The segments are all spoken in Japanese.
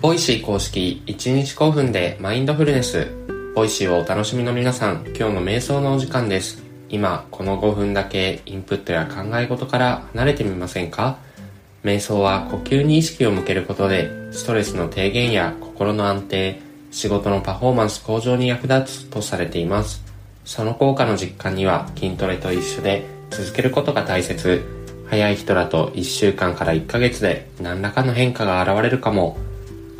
Voicy 公式1日5分でマインドフルネス。 Voicy をお楽しみの皆さん、今日の瞑想のお時間です。今、この5分だけインプットや考え事から離れてみませんか？瞑想は呼吸に意識を向けることで、ストレスの低減や心の安定、仕事のパフォーマンス向上に役立つとされています。その効果の実感には筋トレと一緒で続けることが大切。早い人だと1週間から1ヶ月で何らかの変化が現れるかも。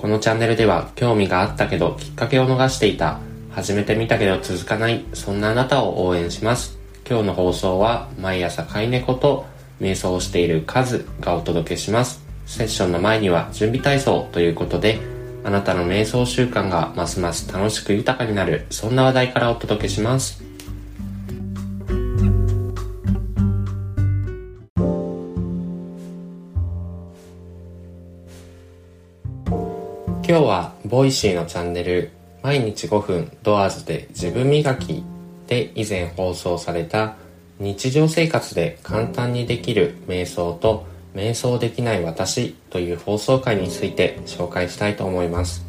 このチャンネルでは興味があったけどきっかけを逃していた、始めてみたけど続かない、そんなあなたを応援します。今日の放送は毎朝飼い猫と瞑想をしているカズがお届けします。セッションの前には準備体操ということで、あなたの瞑想習慣がますます楽しく豊かになる、そんな話題からお届けします。今日は Voicy のチャンネル毎日5分ドアーズで自分磨きで以前放送された日常生活で簡単にできる瞑想と瞑想できない私という放送回について紹介したいと思います。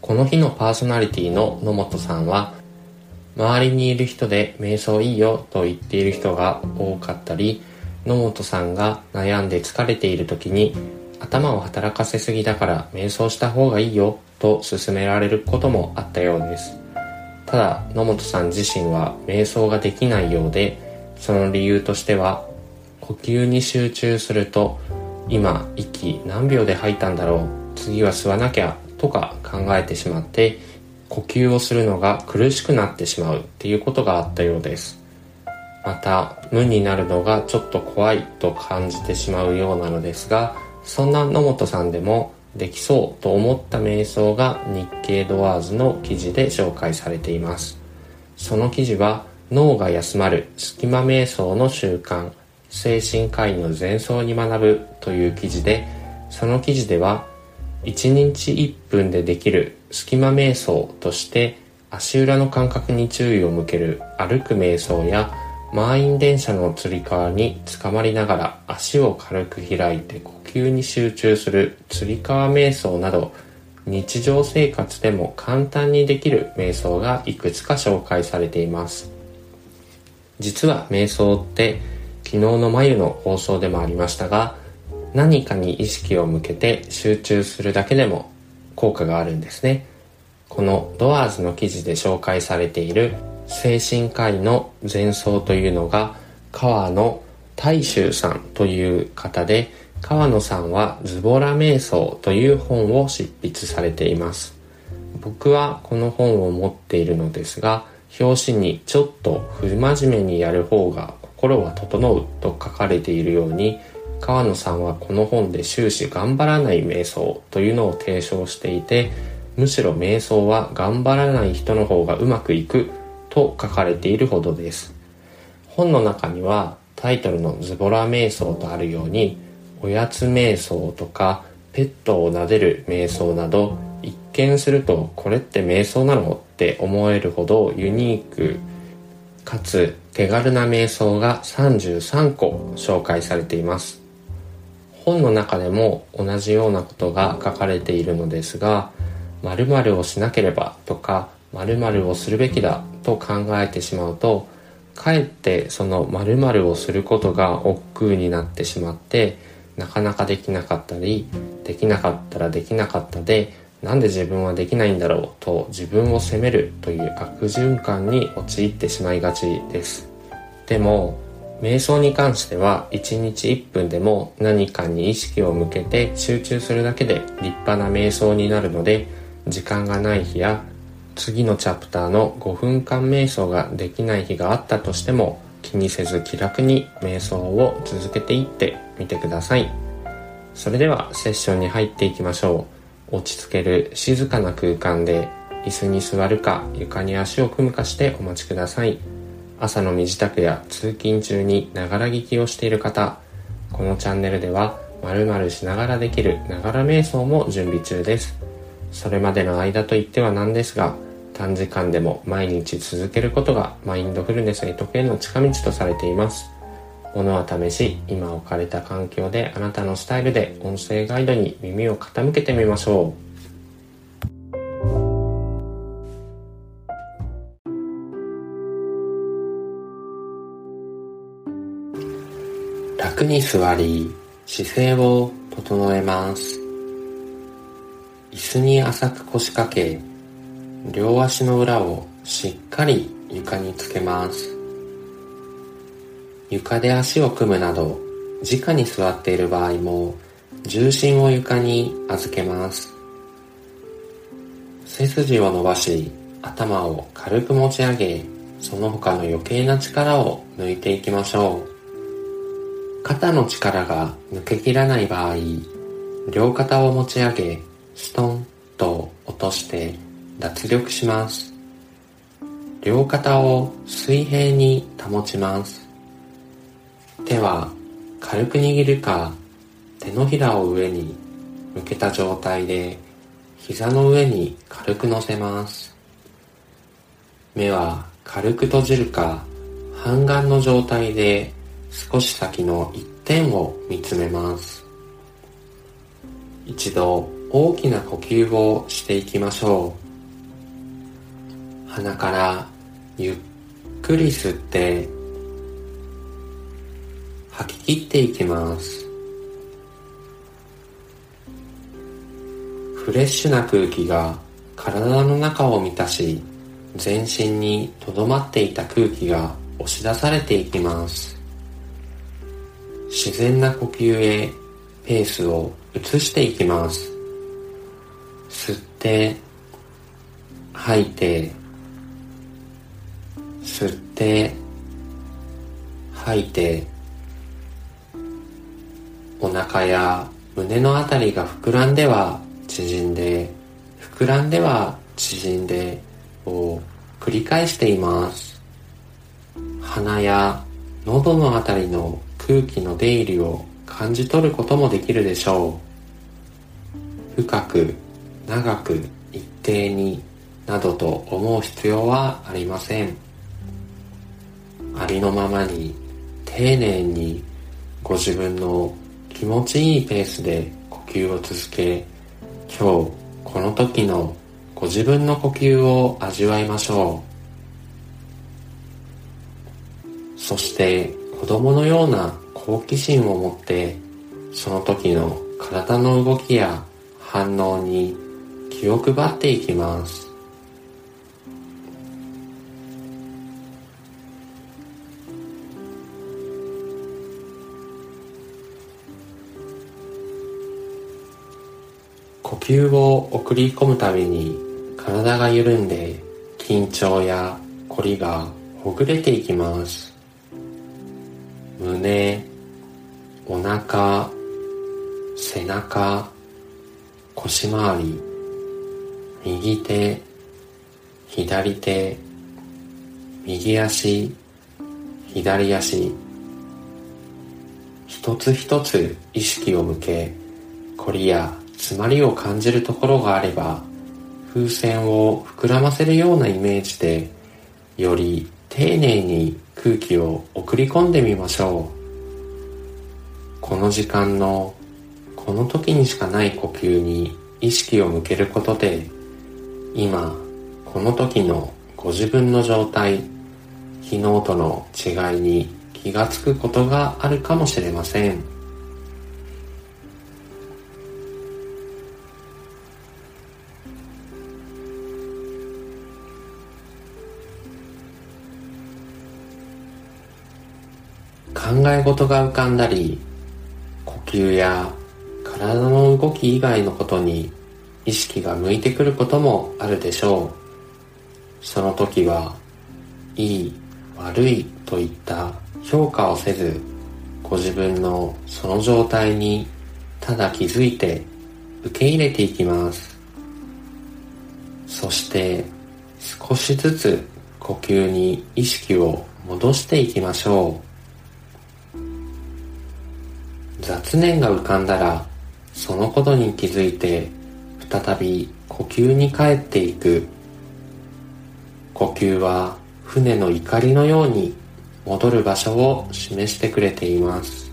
この日のパーソナリティの野本さんは周りにいる人で瞑想いいよと言っている人が多かったり野本さんが悩んで疲れている時に頭を働かせすぎだから瞑想した方がいいよと勧められることもあったようです。ただ野本さん自身は瞑想ができないようでその理由としては呼吸に集中すると今息何秒で吐いたんだろう次は吸わなきゃとか考えてしまって呼吸をするのが苦しくなってしまうっていうことがあったようです。また無になるのがちょっと怖いと感じてしまうようなのですがそんな野本さんでもできそうと思った瞑想が日経ドアーズの記事で紹介されています。その記事は脳が休まる隙間瞑想の習慣精神科医の前奏に学ぶという記事でその記事では1日1分でできる隙間瞑想として足裏の感覚に注意を向ける歩く瞑想や満員電車のつり革につかまりながら足を軽く開いて呼吸に集中するつり革瞑想など日常生活でも簡単にできる瞑想がいくつか紹介されています。実は瞑想って昨日の眉の放送でもありましたが何かに意識を向けて集中するだけでも効果があるんですね。このドアーズの記事で紹介されている精神科医の前奏というのが川野大衆さんという方で川野さんはズボラ瞑想という本を執筆されています。僕はこの本を持っているのですが表紙にちょっと不真面目にやる方が心は整うと書かれているように川野さんはこの本で終始頑張らない瞑想というのを提唱していてむしろ瞑想は頑張らない人の方がうまくいくと書かれているほどです。本の中にはタイトルのズボラ瞑想とあるようにおやつ瞑想とかペットを撫でる瞑想など一見するとこれって瞑想なのって思えるほどユニークかつ手軽な瞑想が33個紹介されています。本の中でも同じようなことが書かれているのですが〇〇をしなければとか〇〇をするべきだと考えてしまうとかえってその〇〇をすることが億劫になってしまってなかなかできなかったりできなかったらできなかったでなんで自分はできないんだろうと自分を責めるという悪循環に陥ってしまいがちです。でも瞑想に関しては1日1分でも何かに意識を向けて集中するだけで立派な瞑想になるので時間がない日や次のチャプターの5分間瞑想ができない日があったとしても気にせず気楽に瞑想を続けていってみてください。それではセッションに入っていきましょう。落ち着ける静かな空間で椅子に座るか床に足を組むかしてお待ちください。朝の身支度や通勤中にながら聞きをしている方このチャンネルでは〇〇しながらできるながら瞑想も準備中です。それまでの間といってはなんですが短時間でも毎日続けることがマインドフルネスへ時への近道とされていますものは試し、今置かれた環境であなたのスタイルで音声ガイドに耳を傾けてみましょう。楽に座り、姿勢を整えます。椅子に浅く腰掛け、両足の裏をしっかり床につけます。床で足を組むなど、直に座っている場合も、重心を床に預けます。背筋を伸ばし、頭を軽く持ち上げ、その他の余計な力を抜いていきましょう。肩の力が抜けきらない場合、両肩を持ち上げ、ストンと落として脱力します。両肩を水平に保ちます。手は軽く握るか手のひらを上に向けた状態で膝の上に軽く乗せます。目は軽く閉じるか半眼の状態で少し先の一点を見つめます。一度大きな呼吸をしていきましょう。鼻からゆっくり吸って吐き切っていきます。フレッシュな空気が体の中を満たし全身にとどまっていた空気が押し出されていきます。自然な呼吸へペースを移していきます。て吐いて吸って吐いてお腹や胸のあたりが膨らんでは縮んで膨らんでは縮んでを繰り返しています。鼻や喉のあたりの空気の出入りを感じ取ることもできるでしょう。深く長く一定になどと思う必要はありません。ありのままに丁寧にご自分の気持ちいいペースで呼吸を続け今日この時のご自分の呼吸を味わいましょう。そして子供のような好奇心を持ってその時の体の動きや反応に気を配っていきます。呼吸を送り込むたびに体が緩んで緊張や凝りがほぐれていきます。胸お腹背中腰回り。右手左手右足左足。一つ一つ意識を向け凝りや詰まりを感じるところがあれば風船を膨らませるようなイメージでより丁寧に空気を送り込んでみましょう。この時間のこの時にしかない呼吸に意識を向けることで今この時のご自分の状態昨日との違いに気がつくことがあるかもしれません。考え事が浮かんだり呼吸や体の動き以外のことに意識が向いてくることもあるでしょう。その時はいい悪いといった評価をせずご自分のその状態にただ気づいて受け入れていきます。そして少しずつ呼吸に意識を戻していきましょう。雑念が浮かんだらそのことに気づいて再び呼吸に帰っていく呼吸は船の怒りのように戻る場所を示してくれています。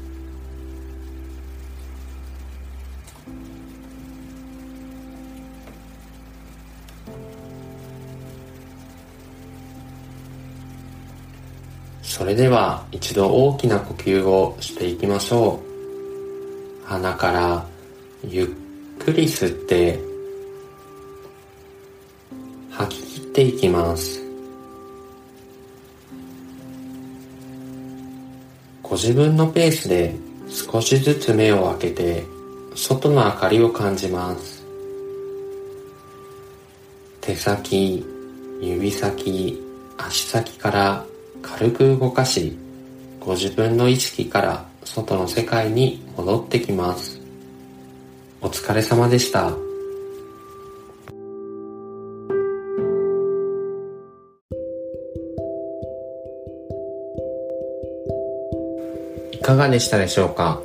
それでは一度大きな呼吸をしていきましょう。鼻からゆっくり吸ってっていきます。ご自分のペースで少しずつ目を開けて外の明かりを感じます。手先指先足先から軽く動かしご自分の意識から外の世界に戻ってきます。お疲れ様でした。かがでしたでしょうか？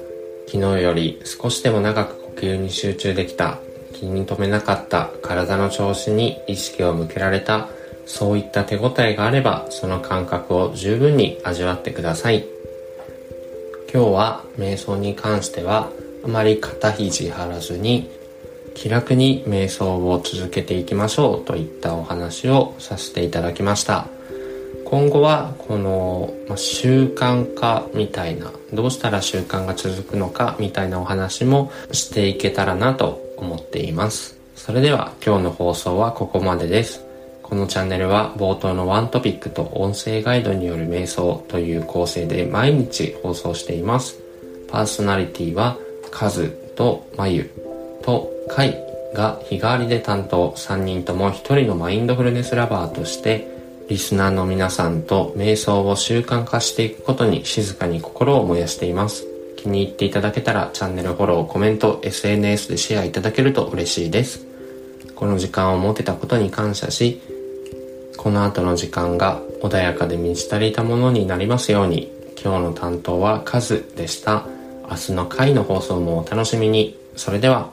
昨日より少しでも長く呼吸に集中できた気に留めなかった体の調子に意識を向けられたそういった手応えがあればその感覚を十分に味わってください。今日は瞑想に関してはあまり肩肘張らずに気楽に瞑想を続けていきましょうといったお話をさせていただきました。今後はこの、ま習慣化みたいなどうしたら習慣が続くのかみたいなお話もしていけたらなと思っています。それでは今日の放送はここまでです。このチャンネルは冒頭のワントピックと音声ガイドによる瞑想という構成で毎日放送しています。パーソナリティはカズとマユとカイが日替わりで担当。3人とも1人のマインドフルネスラバーとしてリスナーの皆さんと瞑想を習慣化していくことに静かに心を燃やしています。気に入っていただけたらチャンネルフォロー、コメント、SNS でシェアいただけると嬉しいです。この時間を持てたことに感謝し、この後の時間が穏やかで満ち足りたものになりますように今日の担当はカズでした明日の回の放送もお楽しみにそれでは